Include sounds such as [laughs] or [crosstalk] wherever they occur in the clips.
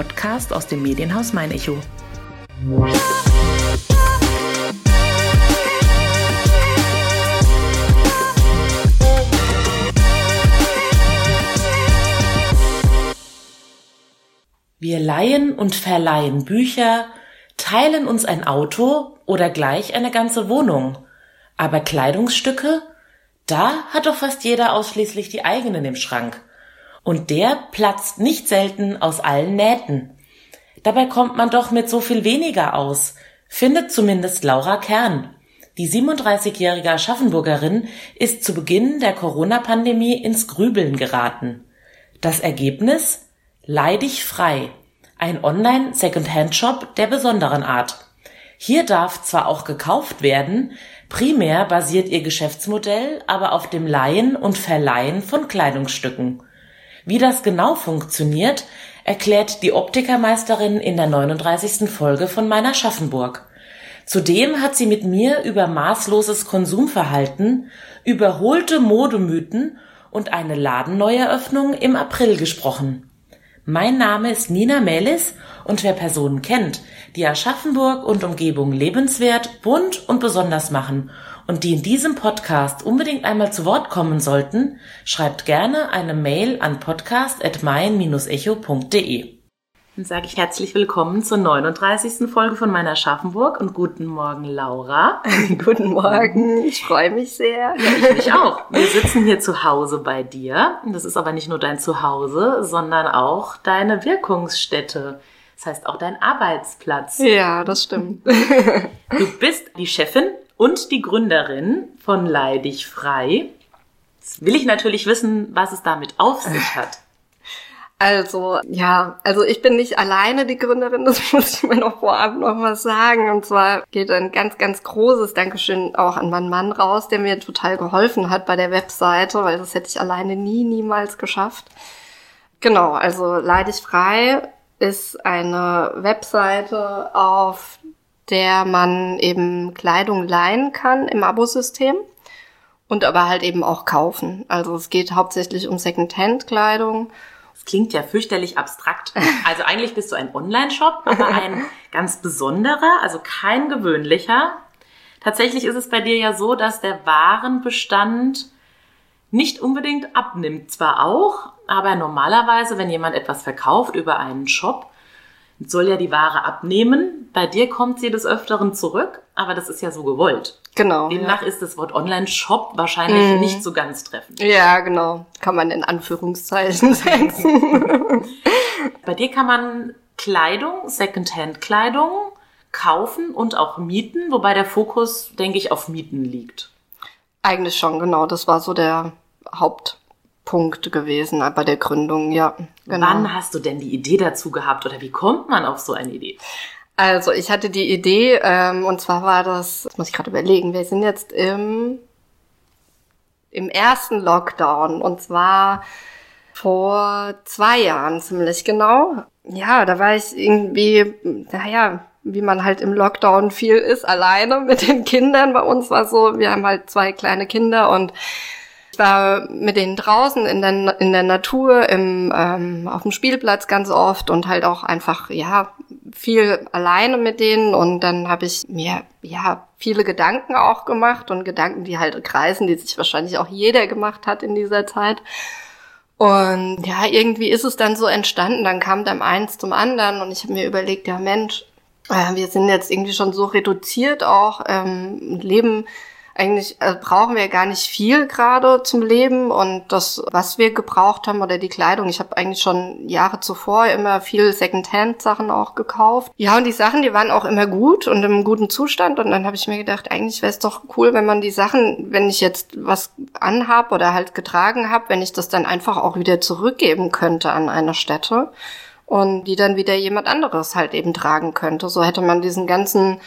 Podcast aus dem Medienhaus Mein Echo. Wir leihen und verleihen Bücher, teilen uns ein Auto oder gleich eine ganze Wohnung. Aber Kleidungsstücke? Da hat doch fast jeder ausschließlich die eigenen im Schrank. Und der platzt nicht selten aus allen Nähten. Dabei kommt man doch mit so viel weniger aus, findet zumindest Laura Kern. Die 37-jährige Aschaffenburgerin ist zu Beginn der Corona-Pandemie ins Grübeln geraten. Das Ergebnis? Leidig frei. Ein Online-Second-Hand-Shop der besonderen Art. Hier darf zwar auch gekauft werden, primär basiert ihr Geschäftsmodell aber auf dem Leihen und Verleihen von Kleidungsstücken. Wie das genau funktioniert, erklärt die Optikermeisterin in der 39. Folge von meiner Schaffenburg. Zudem hat sie mit mir über maßloses Konsumverhalten, überholte Modemythen und eine Ladenneueröffnung im April gesprochen. Mein Name ist Nina Melis und wer Personen kennt, die Aschaffenburg und Umgebung lebenswert, bunt und besonders machen und die in diesem Podcast unbedingt einmal zu Wort kommen sollten, schreibt gerne eine Mail an podcast.mein-echo.de. Dann sage ich herzlich willkommen zur 39. Folge von meiner Schaffenburg und guten Morgen, Laura. [laughs] guten Morgen, ich freue mich sehr. Ja, ich mich auch. Wir sitzen hier zu Hause bei dir. Das ist aber nicht nur dein Zuhause, sondern auch deine Wirkungsstätte. Das heißt auch dein Arbeitsplatz. Ja, das stimmt. Du bist die Chefin und die Gründerin von Leidig Frei. Jetzt will ich natürlich wissen, was es damit auf sich hat. [laughs] Also, ja, also ich bin nicht alleine die Gründerin, das [laughs] muss ich mir noch vorab noch mal sagen. Und zwar geht ein ganz, ganz großes Dankeschön auch an meinen Mann raus, der mir total geholfen hat bei der Webseite, weil das hätte ich alleine nie, niemals geschafft. Genau, also Leidig frei ist eine Webseite, auf der man eben Kleidung leihen kann im Abosystem und aber halt eben auch kaufen. Also es geht hauptsächlich um Secondhand-Kleidung das klingt ja fürchterlich abstrakt. [laughs] Also eigentlich bist du ein Online-Shop, aber ein [laughs] ganz besonderer, also kein gewöhnlicher. Tatsächlich ist es bei dir ja so, dass der Warenbestand nicht unbedingt abnimmt. Zwar auch, aber normalerweise, wenn jemand etwas verkauft über einen Shop, soll ja die Ware abnehmen. Bei dir kommt sie des Öfteren zurück, aber das ist ja so gewollt. Genau. Demnach ja. ist das Wort Online-Shop wahrscheinlich mm. nicht so ganz treffend. Ja, genau. Kann man in Anführungszeichen [laughs] setzen. Bei dir kann man Kleidung, Secondhand-Kleidung kaufen und auch mieten, wobei der Fokus, denke ich, auf Mieten liegt. Eigentlich schon, genau. Das war so der Hauptpunkt gewesen bei der Gründung, ja. Genau. Wann hast du denn die Idee dazu gehabt oder wie kommt man auf so eine Idee? Also ich hatte die Idee, ähm, und zwar war das, das muss ich gerade überlegen, wir sind jetzt im, im ersten Lockdown und zwar vor zwei Jahren ziemlich genau. Ja, da war ich irgendwie, naja, wie man halt im Lockdown viel ist, alleine mit den Kindern. Bei uns war so, wir haben halt zwei kleine Kinder und war mit denen draußen in der, in der Natur, im, ähm, auf dem Spielplatz ganz oft und halt auch einfach, ja, viel alleine mit denen. Und dann habe ich mir, ja, viele Gedanken auch gemacht und Gedanken, die halt kreisen, die sich wahrscheinlich auch jeder gemacht hat in dieser Zeit. Und ja, irgendwie ist es dann so entstanden, dann kam dann eins zum anderen und ich habe mir überlegt, ja Mensch, äh, wir sind jetzt irgendwie schon so reduziert auch, ähm, leben eigentlich äh, brauchen wir gar nicht viel gerade zum Leben und das, was wir gebraucht haben oder die Kleidung. Ich habe eigentlich schon Jahre zuvor immer viel Secondhand-Sachen auch gekauft. Ja, und die Sachen, die waren auch immer gut und im guten Zustand. Und dann habe ich mir gedacht, eigentlich wäre es doch cool, wenn man die Sachen, wenn ich jetzt was anhab oder halt getragen habe, wenn ich das dann einfach auch wieder zurückgeben könnte an eine Stätte und die dann wieder jemand anderes halt eben tragen könnte. So hätte man diesen ganzen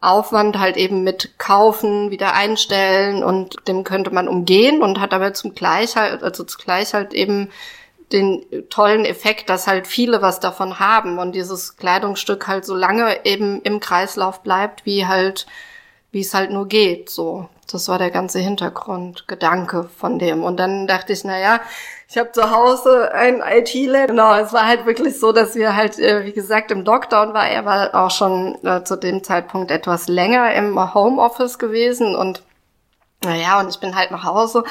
Aufwand halt eben mit kaufen, wieder einstellen und dem könnte man umgehen und hat aber zum Gleich halt, also zugleich halt eben den tollen Effekt, dass halt viele was davon haben und dieses Kleidungsstück halt so lange eben im Kreislauf bleibt, wie halt, wie es halt nur geht, so. Das war der ganze Hintergrund, Gedanke von dem. Und dann dachte ich, na ja, Ich habe zu Hause ein IT-Lab. Genau, es war halt wirklich so, dass wir halt, äh, wie gesagt, im Lockdown war. Er war auch schon äh, zu dem Zeitpunkt etwas länger im Homeoffice gewesen und naja, und ich bin halt nach Hause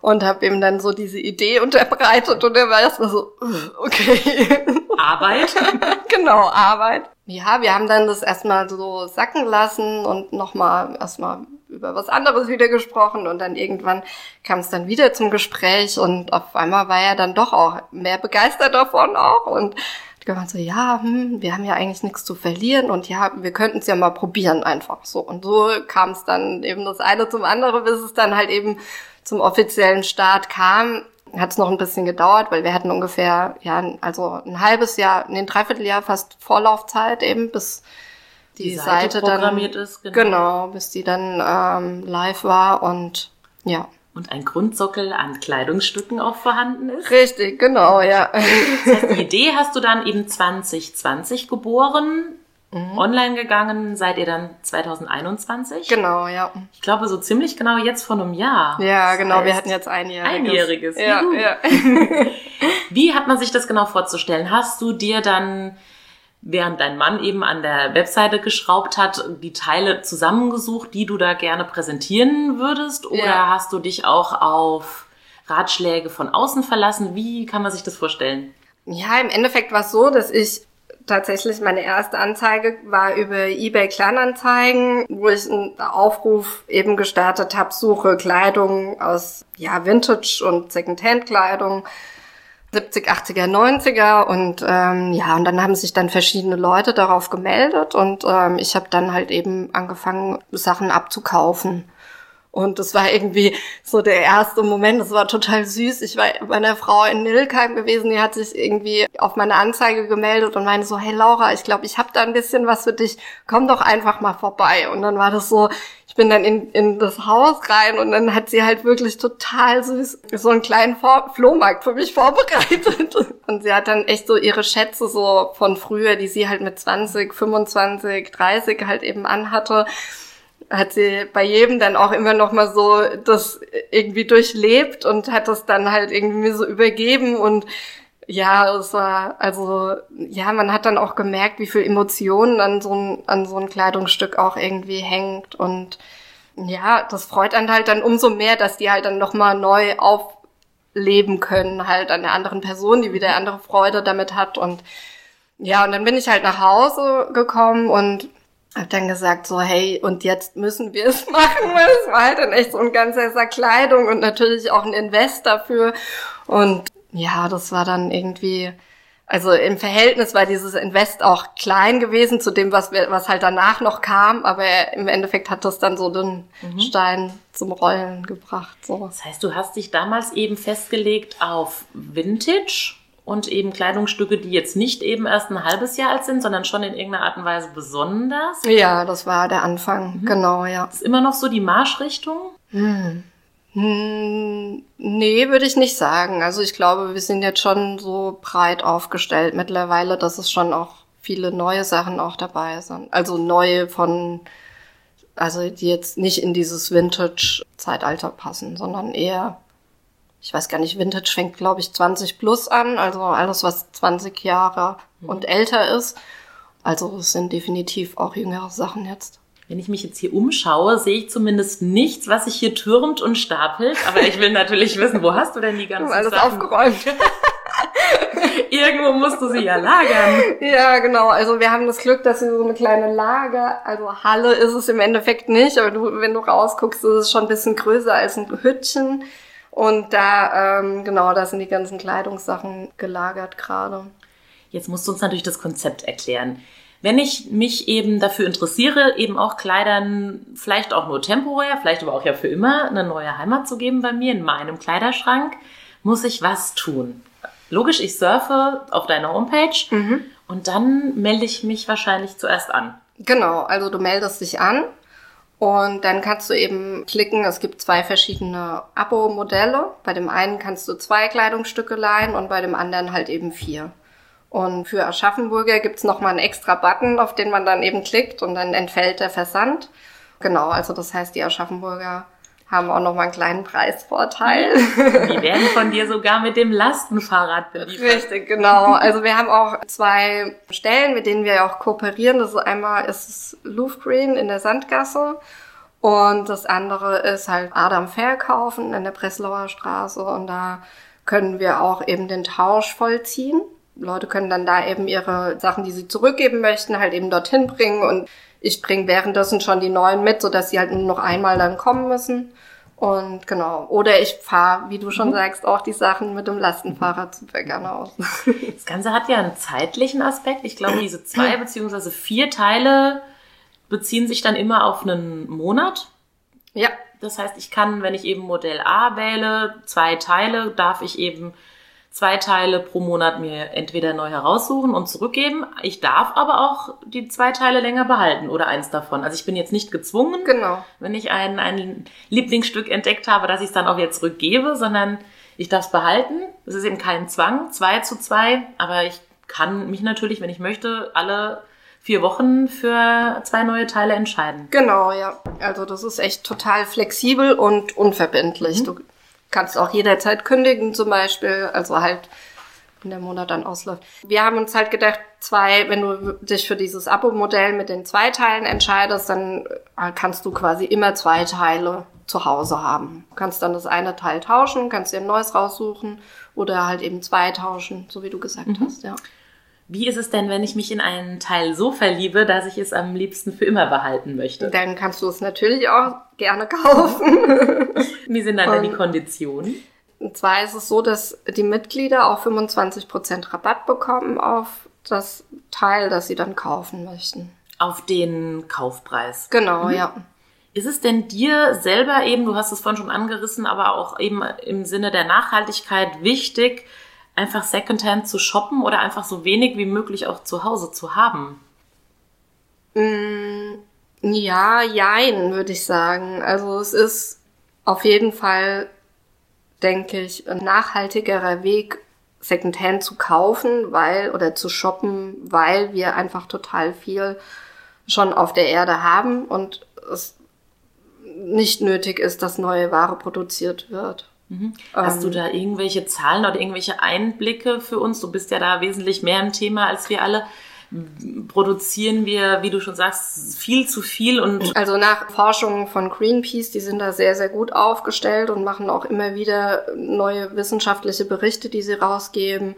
und habe ihm dann so diese Idee unterbreitet und er war erstmal so, okay. Arbeit? [laughs] genau, Arbeit. Ja, wir haben dann das erstmal so sacken lassen und nochmal erstmal über was anderes wieder gesprochen und dann irgendwann kam es dann wieder zum Gespräch und auf einmal war er dann doch auch mehr begeistert davon auch und gemeint so, ja, hm, wir haben ja eigentlich nichts zu verlieren und ja, wir könnten es ja mal probieren einfach so. Und so kam es dann eben das eine zum anderen, bis es dann halt eben zum offiziellen Start kam. Hat es noch ein bisschen gedauert, weil wir hatten ungefähr, ja, also ein halbes Jahr, nee, ein Dreivierteljahr fast Vorlaufzeit eben, bis die, die Seite, Seite programmiert dann, ist. Genau. genau, bis die dann ähm, live war und ja. Und ein Grundsockel an Kleidungsstücken auch vorhanden ist. Richtig, genau, ja. Das heißt, die Idee hast du dann eben 2020 geboren, mhm. online gegangen, seid ihr dann 2021? Genau, ja. Ich glaube, so ziemlich genau jetzt vor einem Jahr. Ja, genau, das wir hatten jetzt einjähriges. Einjähriges, ja, ja. [laughs] Wie hat man sich das genau vorzustellen? Hast du dir dann während dein Mann eben an der Webseite geschraubt hat, die Teile zusammengesucht, die du da gerne präsentieren würdest? Oder ja. hast du dich auch auf Ratschläge von außen verlassen? Wie kann man sich das vorstellen? Ja, im Endeffekt war es so, dass ich tatsächlich meine erste Anzeige war über eBay Kleinanzeigen, wo ich einen Aufruf eben gestartet habe, suche Kleidung aus ja Vintage und Secondhand Kleidung 70, 80er, 90er und ähm, ja, und dann haben sich dann verschiedene Leute darauf gemeldet und ähm, ich habe dann halt eben angefangen, Sachen abzukaufen. Und das war irgendwie so der erste Moment, das war total süß. Ich war bei einer Frau in Nilkheim gewesen, die hat sich irgendwie auf meine Anzeige gemeldet und meinte so, hey Laura, ich glaube, ich habe da ein bisschen was für dich, komm doch einfach mal vorbei. Und dann war das so, ich bin dann in, in das Haus rein und dann hat sie halt wirklich total süß so einen kleinen Vor Flohmarkt für mich vorbereitet. [laughs] Und sie hat dann echt so ihre Schätze so von früher, die sie halt mit 20, 25, 30 halt eben anhatte hat sie bei jedem dann auch immer noch mal so das irgendwie durchlebt und hat das dann halt irgendwie so übergeben und ja, es war also ja, man hat dann auch gemerkt, wie viel Emotionen an so ein an so ein Kleidungsstück auch irgendwie hängt und ja, das freut einen halt dann umso mehr, dass die halt dann noch mal neu aufleben können halt an der anderen Person, die wieder andere Freude damit hat und ja, und dann bin ich halt nach Hause gekommen und hab dann gesagt so, hey, und jetzt müssen wir es [laughs] machen, weil es war halt dann echt so ein ganzer Kleidung und natürlich auch ein Invest dafür. Und ja, das war dann irgendwie, also im Verhältnis war dieses Invest auch klein gewesen zu dem, was wir, was halt danach noch kam, aber im Endeffekt hat das dann so den mhm. Stein zum Rollen gebracht. So. Das heißt, du hast dich damals eben festgelegt auf Vintage und eben Kleidungsstücke, die jetzt nicht eben erst ein halbes Jahr alt sind, sondern schon in irgendeiner Art und Weise besonders. Ja, das war der Anfang, mhm. genau, ja. Ist immer noch so die Marschrichtung? Hm. Hm, nee, würde ich nicht sagen. Also ich glaube, wir sind jetzt schon so breit aufgestellt mittlerweile, dass es schon auch viele neue Sachen auch dabei sind. Also neue von, also die jetzt nicht in dieses Vintage-Zeitalter passen, sondern eher ich weiß gar nicht, Vintage fängt, glaube ich, 20 plus an, also alles, was 20 Jahre mhm. und älter ist. Also es sind definitiv auch jüngere Sachen jetzt. Wenn ich mich jetzt hier umschaue, sehe ich zumindest nichts, was sich hier türmt und stapelt. Aber ich will natürlich wissen, wo hast du denn die ganzen [laughs] Alles Sachen? aufgeräumt. [laughs] Irgendwo musst du sie ja lagern. Ja, genau. Also wir haben das Glück, dass wir so eine kleine Lager, also Halle ist es im Endeffekt nicht, aber du, wenn du rausguckst, ist es schon ein bisschen größer als ein Hütchen. Und da, ähm, genau, da sind die ganzen Kleidungssachen gelagert gerade. Jetzt musst du uns natürlich das Konzept erklären. Wenn ich mich eben dafür interessiere, eben auch Kleidern, vielleicht auch nur temporär, vielleicht aber auch ja für immer, eine neue Heimat zu geben bei mir in meinem Kleiderschrank, muss ich was tun? Logisch, ich surfe auf deiner Homepage mhm. und dann melde ich mich wahrscheinlich zuerst an. Genau, also du meldest dich an und dann kannst du eben klicken, es gibt zwei verschiedene Abo-Modelle. Bei dem einen kannst du zwei Kleidungsstücke leihen und bei dem anderen halt eben vier. Und für Aschaffenburger gibt's nochmal einen extra Button, auf den man dann eben klickt und dann entfällt der Versand. Genau, also das heißt, die Aschaffenburger haben auch noch mal einen kleinen Preisvorteil. Die werden von dir sogar mit dem Lastenfahrrad beliefert. Richtig, genau. Also wir haben auch zwei Stellen, mit denen wir auch kooperieren. Das ist einmal ist es Louvre Green in der Sandgasse und das andere ist halt Adam Verkaufen in der Breslauer Straße und da können wir auch eben den Tausch vollziehen. Leute können dann da eben ihre Sachen, die sie zurückgeben möchten, halt eben dorthin bringen und ich bringe währenddessen schon die neuen mit, sodass sie halt nur noch einmal dann kommen müssen. Und genau. Oder ich fahre, wie du schon mhm. sagst, auch die Sachen mit dem Lastenfahrrad zu Bäckern aus. [laughs] Das Ganze hat ja einen zeitlichen Aspekt. Ich glaube, diese zwei beziehungsweise vier Teile beziehen sich dann immer auf einen Monat. Ja. Das heißt, ich kann, wenn ich eben Modell A wähle, zwei Teile, darf ich eben zwei Teile pro Monat mir entweder neu heraussuchen und zurückgeben. Ich darf aber auch die zwei Teile länger behalten oder eins davon. Also ich bin jetzt nicht gezwungen, genau. wenn ich ein, ein Lieblingsstück entdeckt habe, dass ich es dann auch jetzt zurückgebe, sondern ich darf es behalten. Es ist eben kein Zwang, zwei zu zwei, aber ich kann mich natürlich, wenn ich möchte, alle vier Wochen für zwei neue Teile entscheiden. Genau, ja. Also das ist echt total flexibel und unverbindlich. Mhm. Du kannst auch jederzeit kündigen zum Beispiel, also halt wenn der Monat dann ausläuft. Wir haben uns halt gedacht, zwei, wenn du dich für dieses Abo-Modell mit den zwei Teilen entscheidest, dann äh, kannst du quasi immer zwei Teile zu Hause haben. Du kannst dann das eine Teil tauschen, kannst dir ein neues raussuchen oder halt eben zwei tauschen, so wie du gesagt mhm. hast, ja. Wie ist es denn, wenn ich mich in einen Teil so verliebe, dass ich es am liebsten für immer behalten möchte? Dann kannst du es natürlich auch gerne [laughs] kaufen. Wie sind dann denn die Konditionen? Und zwar ist es so, dass die Mitglieder auch 25% Rabatt bekommen auf das Teil, das sie dann kaufen möchten. Auf den Kaufpreis. Genau, mhm. ja. Ist es denn dir selber eben, du hast es vorhin schon angerissen, aber auch eben im Sinne der Nachhaltigkeit wichtig, einfach Secondhand zu shoppen oder einfach so wenig wie möglich auch zu Hause zu haben? Mm, ja, jein, würde ich sagen. Also es ist auf jeden Fall, denke ich, ein nachhaltigerer Weg, Secondhand zu kaufen, weil oder zu shoppen, weil wir einfach total viel schon auf der Erde haben und es nicht nötig ist, dass neue Ware produziert wird. Mhm. Hast du ähm. da irgendwelche Zahlen oder irgendwelche Einblicke für uns? Du bist ja da wesentlich mehr im Thema als wir alle. Produzieren wir, wie du schon sagst, viel zu viel und. Also nach Forschungen von Greenpeace, die sind da sehr, sehr gut aufgestellt und machen auch immer wieder neue wissenschaftliche Berichte, die sie rausgeben.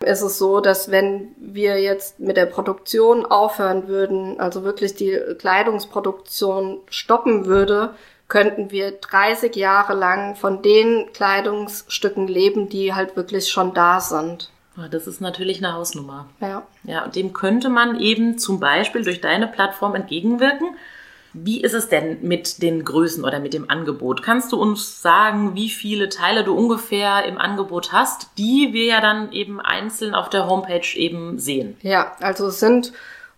ist Es so, dass wenn wir jetzt mit der Produktion aufhören würden, also wirklich die Kleidungsproduktion stoppen würde, könnten wir 30 Jahre lang von den Kleidungsstücken leben, die halt wirklich schon da sind. Das ist natürlich eine Hausnummer. Ja. Ja, und dem könnte man eben zum Beispiel durch deine Plattform entgegenwirken. Wie ist es denn mit den Größen oder mit dem Angebot? Kannst du uns sagen, wie viele Teile du ungefähr im Angebot hast, die wir ja dann eben einzeln auf der Homepage eben sehen? Ja, also es sind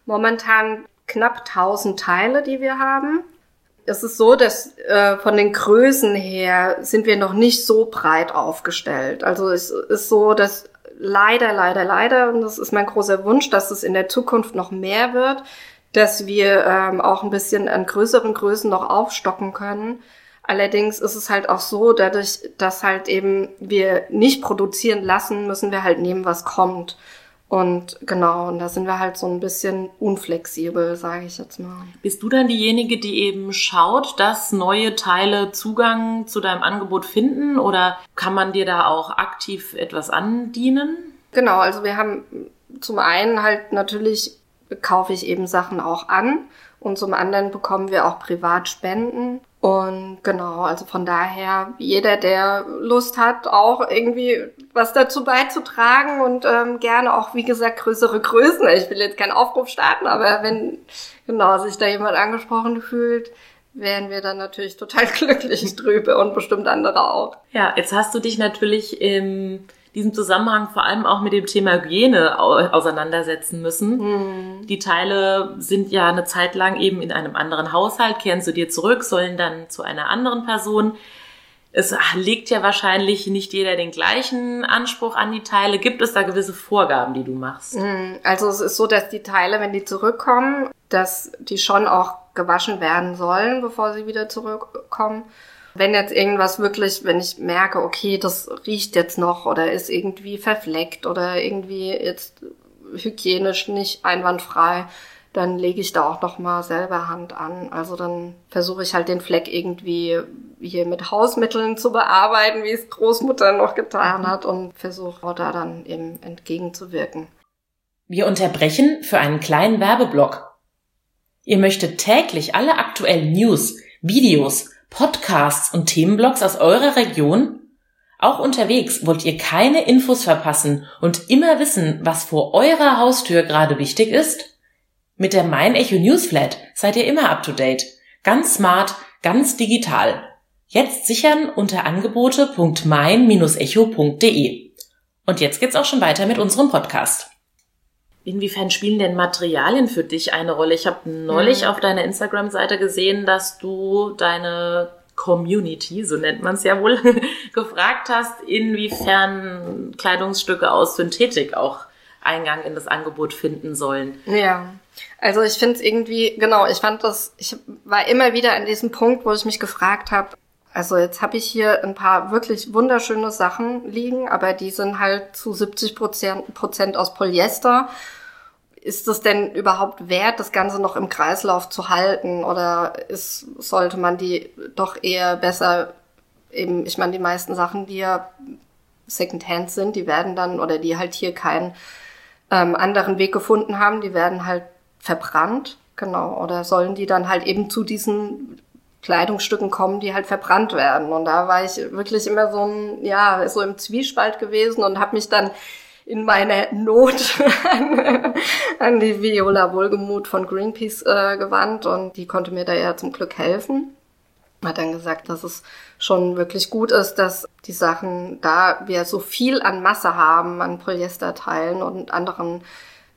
momentan knapp 1000 Teile, die wir haben es ist so, dass äh, von den Größen her sind wir noch nicht so breit aufgestellt. Also es ist so, dass leider, leider, leider, und das ist mein großer Wunsch, dass es in der Zukunft noch mehr wird, dass wir ähm, auch ein bisschen an größeren Größen noch aufstocken können. Allerdings ist es halt auch so, dadurch, dass halt eben wir nicht produzieren lassen, müssen wir halt nehmen, was kommt. Und genau, und da sind wir halt so ein bisschen unflexibel, sage ich jetzt mal. Bist du dann diejenige, die eben schaut, dass neue Teile Zugang zu deinem Angebot finden oder kann man dir da auch aktiv etwas andienen? Genau, also wir haben zum einen halt natürlich kaufe ich eben Sachen auch an und zum anderen bekommen wir auch Privatspenden. Und genau, also von daher, jeder, der Lust hat, auch irgendwie was dazu beizutragen und ähm, gerne auch, wie gesagt, größere Größen. Ich will jetzt keinen Aufruf starten, aber wenn genau sich da jemand angesprochen fühlt, wären wir dann natürlich total [laughs] glücklich drüber und bestimmt andere auch. Ja, jetzt hast du dich natürlich im diesem Zusammenhang vor allem auch mit dem Thema Hygiene auseinandersetzen müssen. Mhm. Die Teile sind ja eine Zeit lang eben in einem anderen Haushalt, kehren zu dir zurück, sollen dann zu einer anderen Person. Es legt ja wahrscheinlich nicht jeder den gleichen Anspruch an die Teile. Gibt es da gewisse Vorgaben, die du machst? Mhm. Also es ist so, dass die Teile, wenn die zurückkommen, dass die schon auch gewaschen werden sollen, bevor sie wieder zurückkommen. Wenn jetzt irgendwas wirklich, wenn ich merke, okay, das riecht jetzt noch oder ist irgendwie verfleckt oder irgendwie jetzt hygienisch nicht einwandfrei, dann lege ich da auch noch mal selber Hand an. Also dann versuche ich halt den Fleck irgendwie hier mit Hausmitteln zu bearbeiten, wie es Großmutter noch getan hat und versuche da dann eben entgegenzuwirken. Wir unterbrechen für einen kleinen Werbeblock. Ihr möchtet täglich alle aktuellen News, Videos, Podcasts und Themenblogs aus eurer Region? Auch unterwegs wollt ihr keine Infos verpassen und immer wissen, was vor eurer Haustür gerade wichtig ist? Mit der Mein Echo Newsflat seid ihr immer up to date. Ganz smart, ganz digital. Jetzt sichern unter angebote.mein-echo.de. Und jetzt geht's auch schon weiter mit unserem Podcast. Inwiefern spielen denn Materialien für dich eine Rolle? Ich habe neulich mhm. auf deiner Instagram-Seite gesehen, dass du deine Community, so nennt man es ja wohl, [laughs] gefragt hast, inwiefern Kleidungsstücke aus Synthetik auch Eingang in das Angebot finden sollen. Ja. Also ich finde es irgendwie, genau, ich fand das, ich war immer wieder an diesem Punkt, wo ich mich gefragt habe, also jetzt habe ich hier ein paar wirklich wunderschöne Sachen liegen, aber die sind halt zu 70 Prozent aus Polyester. Ist es denn überhaupt wert, das Ganze noch im Kreislauf zu halten? Oder ist, sollte man die doch eher besser eben, ich meine, die meisten Sachen, die ja Secondhand sind, die werden dann, oder die halt hier keinen ähm, anderen Weg gefunden haben, die werden halt verbrannt, genau, oder sollen die dann halt eben zu diesen Kleidungsstücken kommen, die halt verbrannt werden. Und da war ich wirklich immer so ein, ja, so im Zwiespalt gewesen und habe mich dann in meiner Not [laughs] an, die Viola Wohlgemut von Greenpeace äh, gewandt und die konnte mir da ja zum Glück helfen. Hat dann gesagt, dass es schon wirklich gut ist, dass die Sachen, da wir so viel an Masse haben, an Polyesterteilen und anderen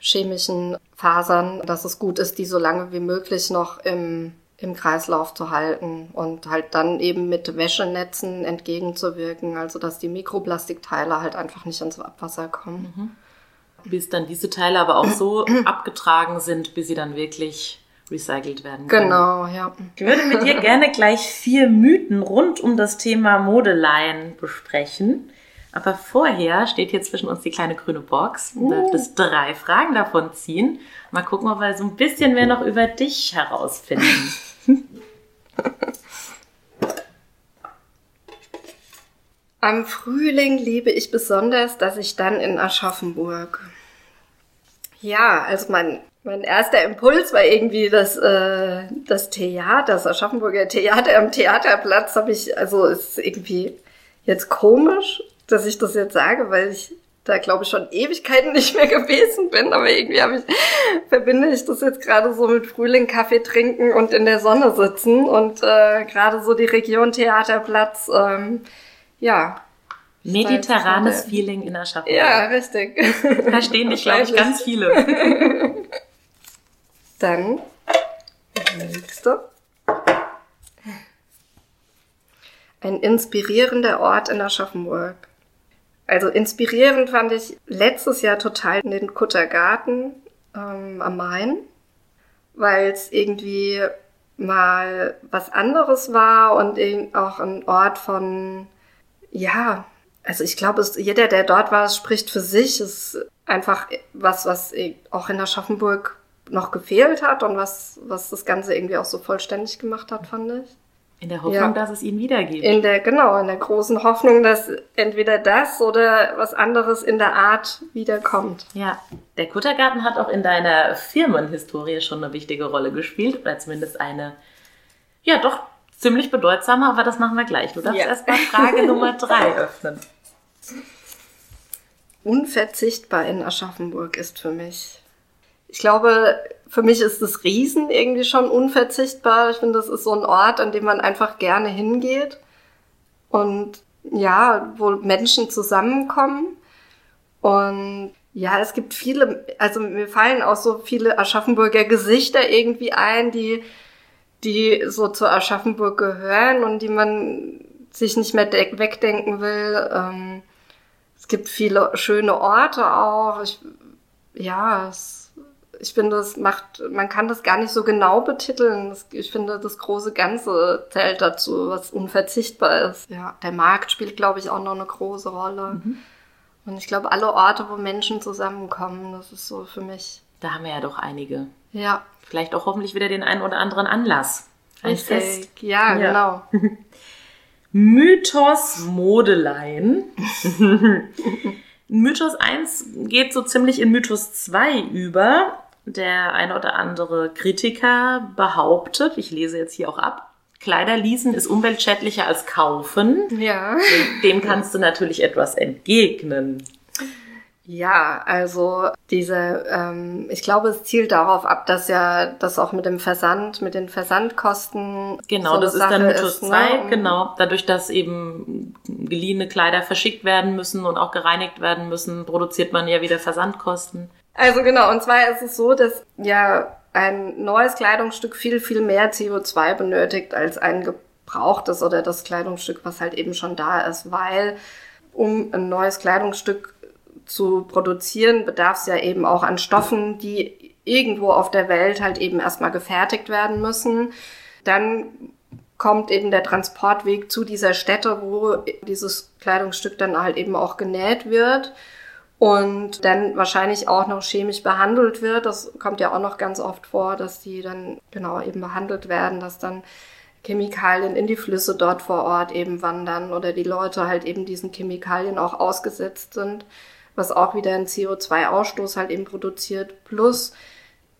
chemischen Fasern, dass es gut ist, die so lange wie möglich noch im, im Kreislauf zu halten und halt dann eben mit Wäschenetzen entgegenzuwirken, also dass die Mikroplastikteile halt einfach nicht ins Abwasser kommen. Mhm. Bis dann diese Teile aber auch so [clears throat] abgetragen sind, bis sie dann wirklich recycelt werden können. Genau, ja. Ich würde mit dir gerne gleich vier Mythen rund um das Thema Modeleihen besprechen. Aber vorher steht hier zwischen uns die kleine grüne Box. Du darfst drei Fragen davon ziehen. Mal gucken, ob wir so ein bisschen mehr noch über dich herausfinden. [laughs] Am Frühling liebe ich besonders, dass ich dann in Aschaffenburg. Ja, also mein, mein erster Impuls war irgendwie das, äh, das Theater, das Aschaffenburger Theater am Theaterplatz habe ich, also ist irgendwie jetzt komisch, dass ich das jetzt sage, weil ich da glaube ich schon Ewigkeiten [laughs] nicht mehr gewesen bin, aber irgendwie habe ich, verbinde ich das jetzt gerade so mit Frühling, Kaffee trinken und in der Sonne sitzen und äh, gerade so die Region Theaterplatz, ähm, ja. Mediterranes Feeling in Aschaffenburg. Ja, richtig. Verstehen dich, glaube ich, ganz viele. [laughs] Dann, nächste. Ein inspirierender Ort in Aschaffenburg. Also inspirierend fand ich letztes Jahr total den Kuttergarten ähm, am Main, weil es irgendwie mal was anderes war und auch ein Ort von, ja, also ich glaube, jeder, der dort war, spricht für sich. Es ist einfach was, was auch in Aschaffenburg noch gefehlt hat und was, was das Ganze irgendwie auch so vollständig gemacht hat, fand ich. In der Hoffnung, ja. dass es ihn wiedergibt. In der, genau, in der großen Hoffnung, dass entweder das oder was anderes in der Art wiederkommt. Ja, der Kuttergarten hat auch in deiner Firmenhistorie schon eine wichtige Rolle gespielt, oder zumindest eine, ja, doch ziemlich bedeutsame, aber das machen wir gleich. Du darfst ja. erst mal Frage Nummer [laughs] drei öffnen. Unverzichtbar in Aschaffenburg ist für mich. Ich glaube, für mich ist das Riesen irgendwie schon unverzichtbar. Ich finde, das ist so ein Ort, an dem man einfach gerne hingeht. Und ja, wo Menschen zusammenkommen. Und ja, es gibt viele, also mir fallen auch so viele Aschaffenburger Gesichter irgendwie ein, die, die so zu Aschaffenburg gehören und die man sich nicht mehr wegdenken will. Ähm, es gibt viele schöne Orte auch. Ich, ja, es ich finde, es macht, man kann das gar nicht so genau betiteln. Ich finde, das große Ganze zählt dazu, was unverzichtbar ist. Ja, der Markt spielt, glaube ich, auch noch eine große Rolle. Mhm. Und ich glaube, alle Orte, wo Menschen zusammenkommen, das ist so für mich. Da haben wir ja doch einige. Ja. Vielleicht auch hoffentlich wieder den einen oder anderen Anlass. Ein Richtig. Fest. Ja, ja, genau. [laughs] Mythos Modelein. [laughs] Mythos 1 geht so ziemlich in Mythos 2 über. Der eine oder andere Kritiker behauptet, ich lese jetzt hier auch ab, Kleider leasen ist umweltschädlicher als kaufen. Ja. Dem kannst du natürlich etwas entgegnen. Ja, also diese, ähm, ich glaube, es zielt darauf ab, dass ja das auch mit dem Versand, mit den Versandkosten. Genau, so das ist dann Mythos 2, ne? genau. Dadurch, dass eben geliehene Kleider verschickt werden müssen und auch gereinigt werden müssen, produziert man ja wieder Versandkosten. Also genau, und zwar ist es so, dass ja ein neues Kleidungsstück viel, viel mehr CO2 benötigt als ein gebrauchtes oder das Kleidungsstück, was halt eben schon da ist, weil um ein neues Kleidungsstück zu produzieren, bedarf es ja eben auch an Stoffen, die irgendwo auf der Welt halt eben erstmal gefertigt werden müssen. Dann kommt eben der Transportweg zu dieser Stätte, wo dieses Kleidungsstück dann halt eben auch genäht wird und dann wahrscheinlich auch noch chemisch behandelt wird. Das kommt ja auch noch ganz oft vor, dass die dann genau eben behandelt werden, dass dann Chemikalien in die Flüsse dort vor Ort eben wandern oder die Leute halt eben diesen Chemikalien auch ausgesetzt sind was auch wieder einen CO2-Ausstoß halt eben produziert, plus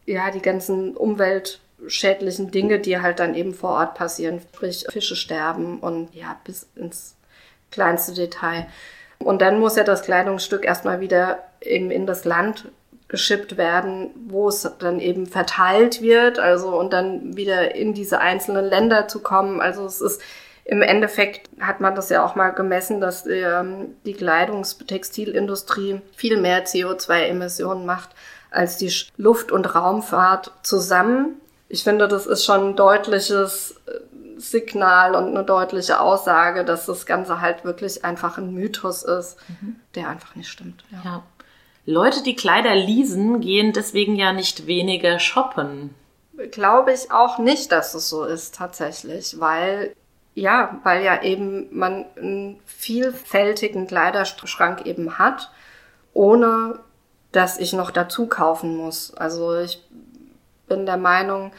ja die ganzen umweltschädlichen Dinge, die halt dann eben vor Ort passieren, sprich Fische sterben und ja bis ins kleinste Detail. Und dann muss ja das Kleidungsstück erstmal wieder eben in das Land geschippt werden, wo es dann eben verteilt wird, also und dann wieder in diese einzelnen Länder zu kommen. Also es ist im Endeffekt hat man das ja auch mal gemessen, dass ähm, die Kleidungstextilindustrie viel mehr CO2-Emissionen macht als die Luft- und Raumfahrt zusammen. Ich finde, das ist schon ein deutliches äh, Signal und eine deutliche Aussage, dass das Ganze halt wirklich einfach ein Mythos ist, mhm. der einfach nicht stimmt. Ja. ja. Leute, die Kleider leasen, gehen deswegen ja nicht weniger shoppen. Glaube ich auch nicht, dass es so ist tatsächlich, weil ja, weil ja eben man einen vielfältigen Kleiderschrank eben hat, ohne dass ich noch dazu kaufen muss. Also ich bin der Meinung,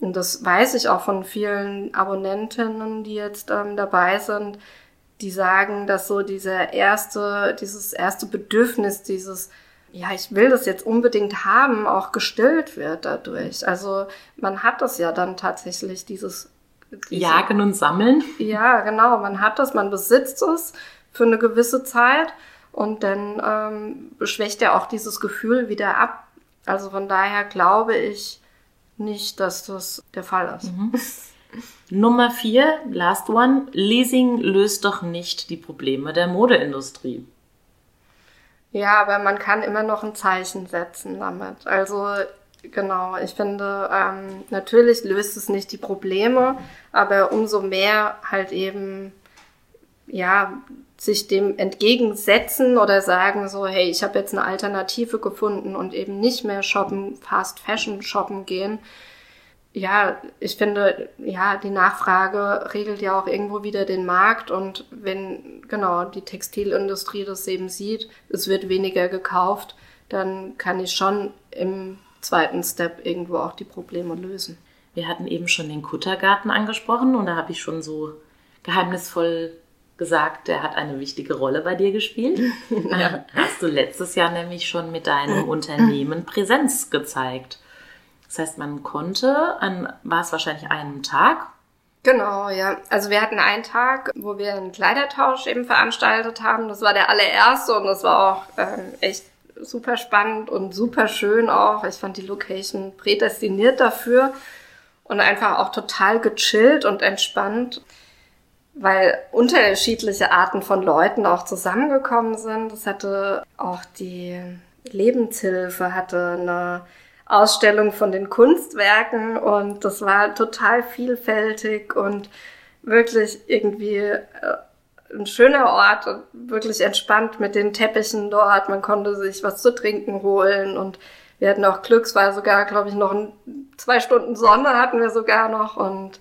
und das weiß ich auch von vielen Abonnentinnen, die jetzt ähm, dabei sind, die sagen, dass so dieser erste, dieses erste Bedürfnis, dieses, ja, ich will das jetzt unbedingt haben, auch gestillt wird dadurch. Also man hat das ja dann tatsächlich, dieses Jagen und Sammeln. Ja, genau. Man hat das, man besitzt es für eine gewisse Zeit und dann ähm, schwächt ja auch dieses Gefühl wieder ab. Also von daher glaube ich nicht, dass das der Fall ist. Mhm. [laughs] Nummer vier, last one. Leasing löst doch nicht die Probleme der Modeindustrie. Ja, aber man kann immer noch ein Zeichen setzen damit. Also Genau, ich finde, ähm, natürlich löst es nicht die Probleme, aber umso mehr halt eben, ja, sich dem entgegensetzen oder sagen so, hey, ich habe jetzt eine Alternative gefunden und eben nicht mehr shoppen, Fast Fashion shoppen gehen. Ja, ich finde, ja, die Nachfrage regelt ja auch irgendwo wieder den Markt und wenn genau die Textilindustrie das eben sieht, es wird weniger gekauft, dann kann ich schon im zweiten Step irgendwo auch die Probleme lösen. Wir hatten eben schon den Kuttergarten angesprochen und da habe ich schon so geheimnisvoll gesagt, der hat eine wichtige Rolle bei dir gespielt. [laughs] ja. Hast du letztes Jahr nämlich schon mit deinem Unternehmen Präsenz gezeigt. Das heißt, man konnte an, war es wahrscheinlich einen Tag? Genau, ja. Also wir hatten einen Tag, wo wir einen Kleidertausch eben veranstaltet haben. Das war der allererste und das war auch äh, echt super spannend und super schön auch. Ich fand die Location prädestiniert dafür und einfach auch total gechillt und entspannt, weil unterschiedliche Arten von Leuten auch zusammengekommen sind. Es hatte auch die Lebenshilfe, hatte eine Ausstellung von den Kunstwerken und das war total vielfältig und wirklich irgendwie äh, ein schöner Ort wirklich entspannt mit den Teppichen dort. Man konnte sich was zu trinken holen und wir hatten auch Glück, es war sogar, glaube ich, noch ein, zwei Stunden Sonne hatten wir sogar noch und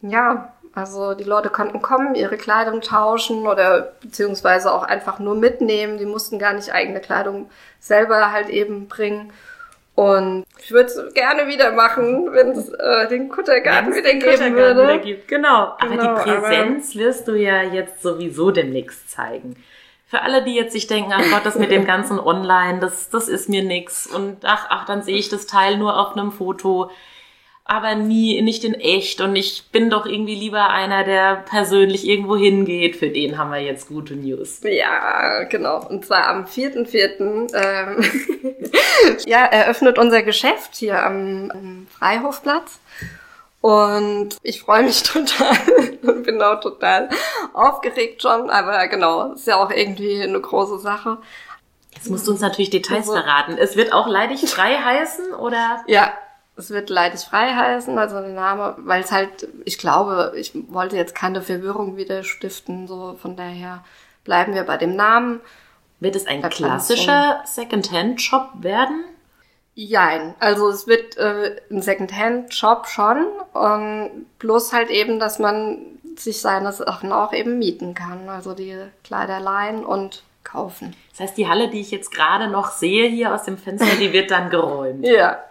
ja, also die Leute konnten kommen, ihre Kleidung tauschen oder beziehungsweise auch einfach nur mitnehmen. Die mussten gar nicht eigene Kleidung selber halt eben bringen. Und ich würde es gerne wieder machen, wenn es äh, den Kuttergarten wieder geben Kuttergarten würde. Wieder gibt. Genau. Aber genau, die Präsenz aber wirst du ja jetzt sowieso demnächst zeigen. Für alle, die jetzt sich denken, ach Gott, das mit dem ganzen [laughs] Online, das, das ist mir nix. Und ach, ach, dann sehe ich das Teil nur auf einem Foto aber nie, nicht in echt. Und ich bin doch irgendwie lieber einer, der persönlich irgendwo hingeht. Für den haben wir jetzt gute News. Ja, genau. Und zwar am 4.4. Ähm, [laughs] ja, eröffnet unser Geschäft hier am, am Freihofplatz. Und ich freue mich [laughs] total und bin auch total aufgeregt schon. Aber genau, ist ja auch irgendwie eine große Sache. Jetzt musst du uns natürlich Details also, verraten. Es wird auch leidig frei heißen, oder? Ja, es wird leidig frei heißen, also der Name, weil es halt, ich glaube, ich wollte jetzt keine Verwirrung wieder stiften, so von daher bleiben wir bei dem Namen. Wird es ein klassischer Secondhand-Shop werden? Jein, also es wird äh, ein Secondhand-Shop schon, und plus halt eben, dass man sich seine Sachen auch eben mieten kann, also die Kleiderleihen und kaufen. Das heißt, die Halle, die ich jetzt gerade noch sehe hier aus dem Fenster, die wird dann geräumt. [laughs] ja. [laughs]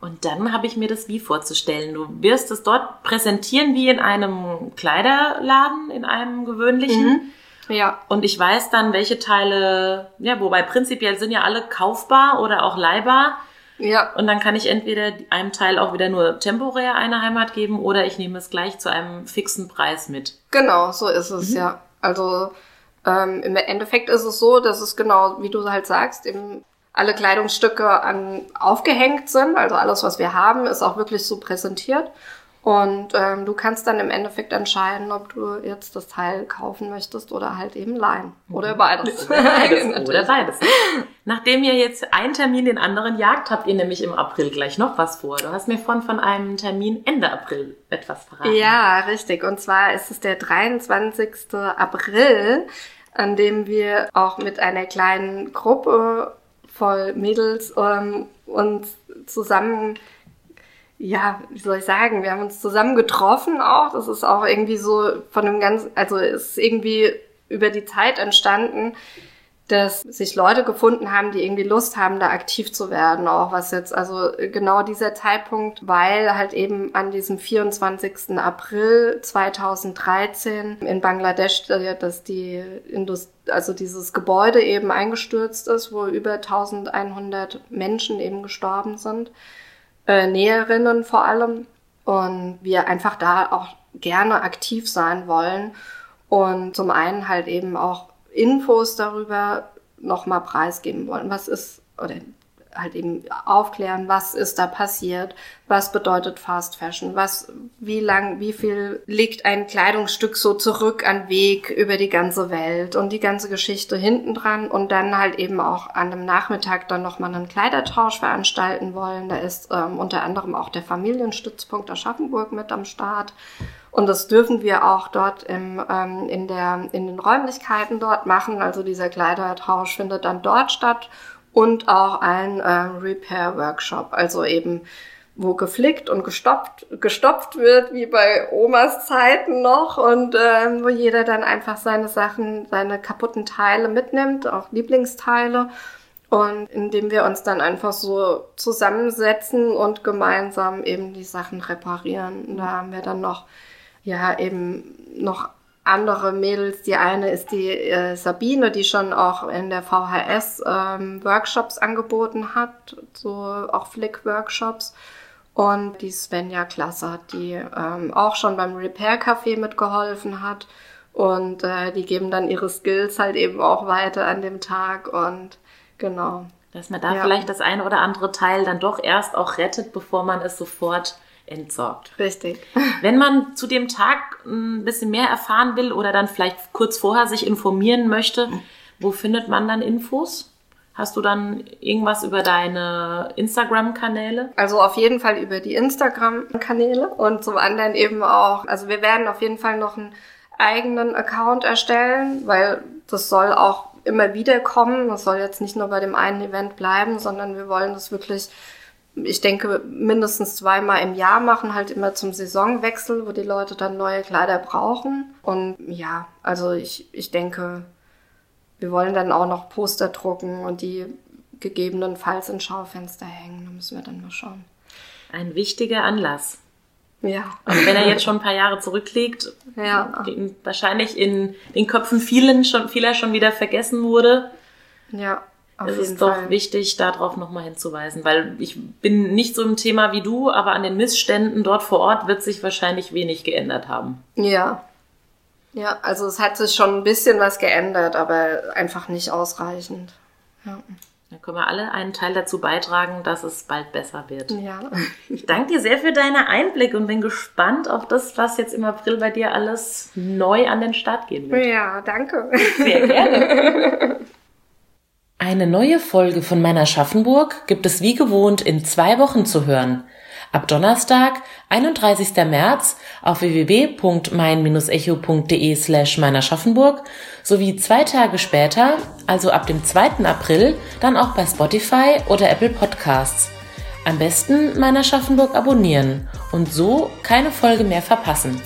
Und dann habe ich mir das wie vorzustellen. Du wirst es dort präsentieren wie in einem Kleiderladen, in einem gewöhnlichen. Mhm. Ja. Und ich weiß dann, welche Teile, ja, wobei prinzipiell sind ja alle kaufbar oder auch leihbar. Ja. Und dann kann ich entweder einem Teil auch wieder nur temporär eine Heimat geben oder ich nehme es gleich zu einem fixen Preis mit. Genau, so ist es, mhm. ja. Also ähm, im Endeffekt ist es so, dass es genau, wie du halt sagst, eben alle Kleidungsstücke an, aufgehängt sind. Also alles, was wir haben, ist auch wirklich so präsentiert. Und ähm, du kannst dann im Endeffekt entscheiden, ob du jetzt das Teil kaufen möchtest oder halt eben leihen. Oder mhm. beides. [laughs] Oder beides. [laughs] oder beides. Nachdem ihr jetzt einen Termin den anderen jagt, habt ihr nämlich im April gleich noch was vor. Du hast mir von, von einem Termin Ende April etwas verraten. Ja, richtig. Und zwar ist es der 23. April, an dem wir auch mit einer kleinen Gruppe voll Mädels ähm, uns zusammen, ja, wie soll ich sagen, wir haben uns zusammen getroffen auch. Das ist auch irgendwie so von dem ganzen, also ist irgendwie über die Zeit entstanden, dass sich Leute gefunden haben, die irgendwie Lust haben, da aktiv zu werden, auch was jetzt, also genau dieser Zeitpunkt, weil halt eben an diesem 24. April 2013 in Bangladesch, äh, dass die Indust also dieses Gebäude eben eingestürzt ist, wo über 1100 Menschen eben gestorben sind, äh, Näherinnen vor allem, und wir einfach da auch gerne aktiv sein wollen und zum einen halt eben auch Infos darüber nochmal preisgeben wollen. Was ist, oder halt eben aufklären, was ist da passiert, was bedeutet Fast Fashion, was, wie lang, wie viel liegt ein Kleidungsstück so zurück an Weg über die ganze Welt und die ganze Geschichte hinten dran und dann halt eben auch an dem Nachmittag dann nochmal einen Kleidertausch veranstalten wollen. Da ist ähm, unter anderem auch der Familienstützpunkt Aschaffenburg mit am Start. Und das dürfen wir auch dort im, ähm, in, der, in den Räumlichkeiten dort machen. Also dieser Kleidertausch findet dann dort statt und auch ein äh, Repair-Workshop, also eben wo geflickt und gestopft, gestopft wird, wie bei Omas Zeiten noch, und äh, wo jeder dann einfach seine Sachen, seine kaputten Teile mitnimmt, auch Lieblingsteile, und indem wir uns dann einfach so zusammensetzen und gemeinsam eben die Sachen reparieren. Und da haben wir dann noch ja eben noch andere Mädels. Die eine ist die äh, Sabine, die schon auch in der VHS ähm, Workshops angeboten hat, so auch Flick-Workshops. Und die Svenja Klasse, die ähm, auch schon beim Repair Café mitgeholfen hat. Und äh, die geben dann ihre Skills halt eben auch weiter an dem Tag. Und genau. Dass man da ja. vielleicht das eine oder andere Teil dann doch erst auch rettet, bevor man es sofort entsorgt. Richtig. [laughs] Wenn man zu dem Tag ein bisschen mehr erfahren will oder dann vielleicht kurz vorher sich informieren möchte, wo findet man dann Infos? Hast du dann irgendwas über deine Instagram-Kanäle? Also auf jeden Fall über die Instagram-Kanäle und zum anderen eben auch, also wir werden auf jeden Fall noch einen eigenen Account erstellen, weil das soll auch immer wieder kommen. Das soll jetzt nicht nur bei dem einen Event bleiben, sondern wir wollen das wirklich, ich denke, mindestens zweimal im Jahr machen, halt immer zum Saisonwechsel, wo die Leute dann neue Kleider brauchen. Und ja, also ich, ich denke, wir wollen dann auch noch Poster drucken und die gegebenenfalls in Schaufenster hängen. Da müssen wir dann mal schauen. Ein wichtiger Anlass. Ja. Und wenn er jetzt schon ein paar Jahre zurückliegt, Ja. wahrscheinlich in den Köpfen vielen schon, vieler schon wieder vergessen wurde, Ja, auf es ist doch Fall. wichtig, darauf nochmal hinzuweisen, weil ich bin nicht so im Thema wie du, aber an den Missständen dort vor Ort wird sich wahrscheinlich wenig geändert haben. Ja. Ja, also es hat sich schon ein bisschen was geändert, aber einfach nicht ausreichend. Ja. Dann können wir alle einen Teil dazu beitragen, dass es bald besser wird. Ja. Ich danke dir sehr für deine Einblicke und bin gespannt auf das, was jetzt im April bei dir alles neu an den Start gehen wird. Ja, danke. Sehr gerne. [laughs] Eine neue Folge von meiner Schaffenburg gibt es wie gewohnt in zwei Wochen zu hören. Ab Donnerstag, 31. März auf www.mein-echo.de slash meiner Schaffenburg sowie zwei Tage später, also ab dem 2. April, dann auch bei Spotify oder Apple Podcasts. Am besten meiner Schaffenburg abonnieren und so keine Folge mehr verpassen.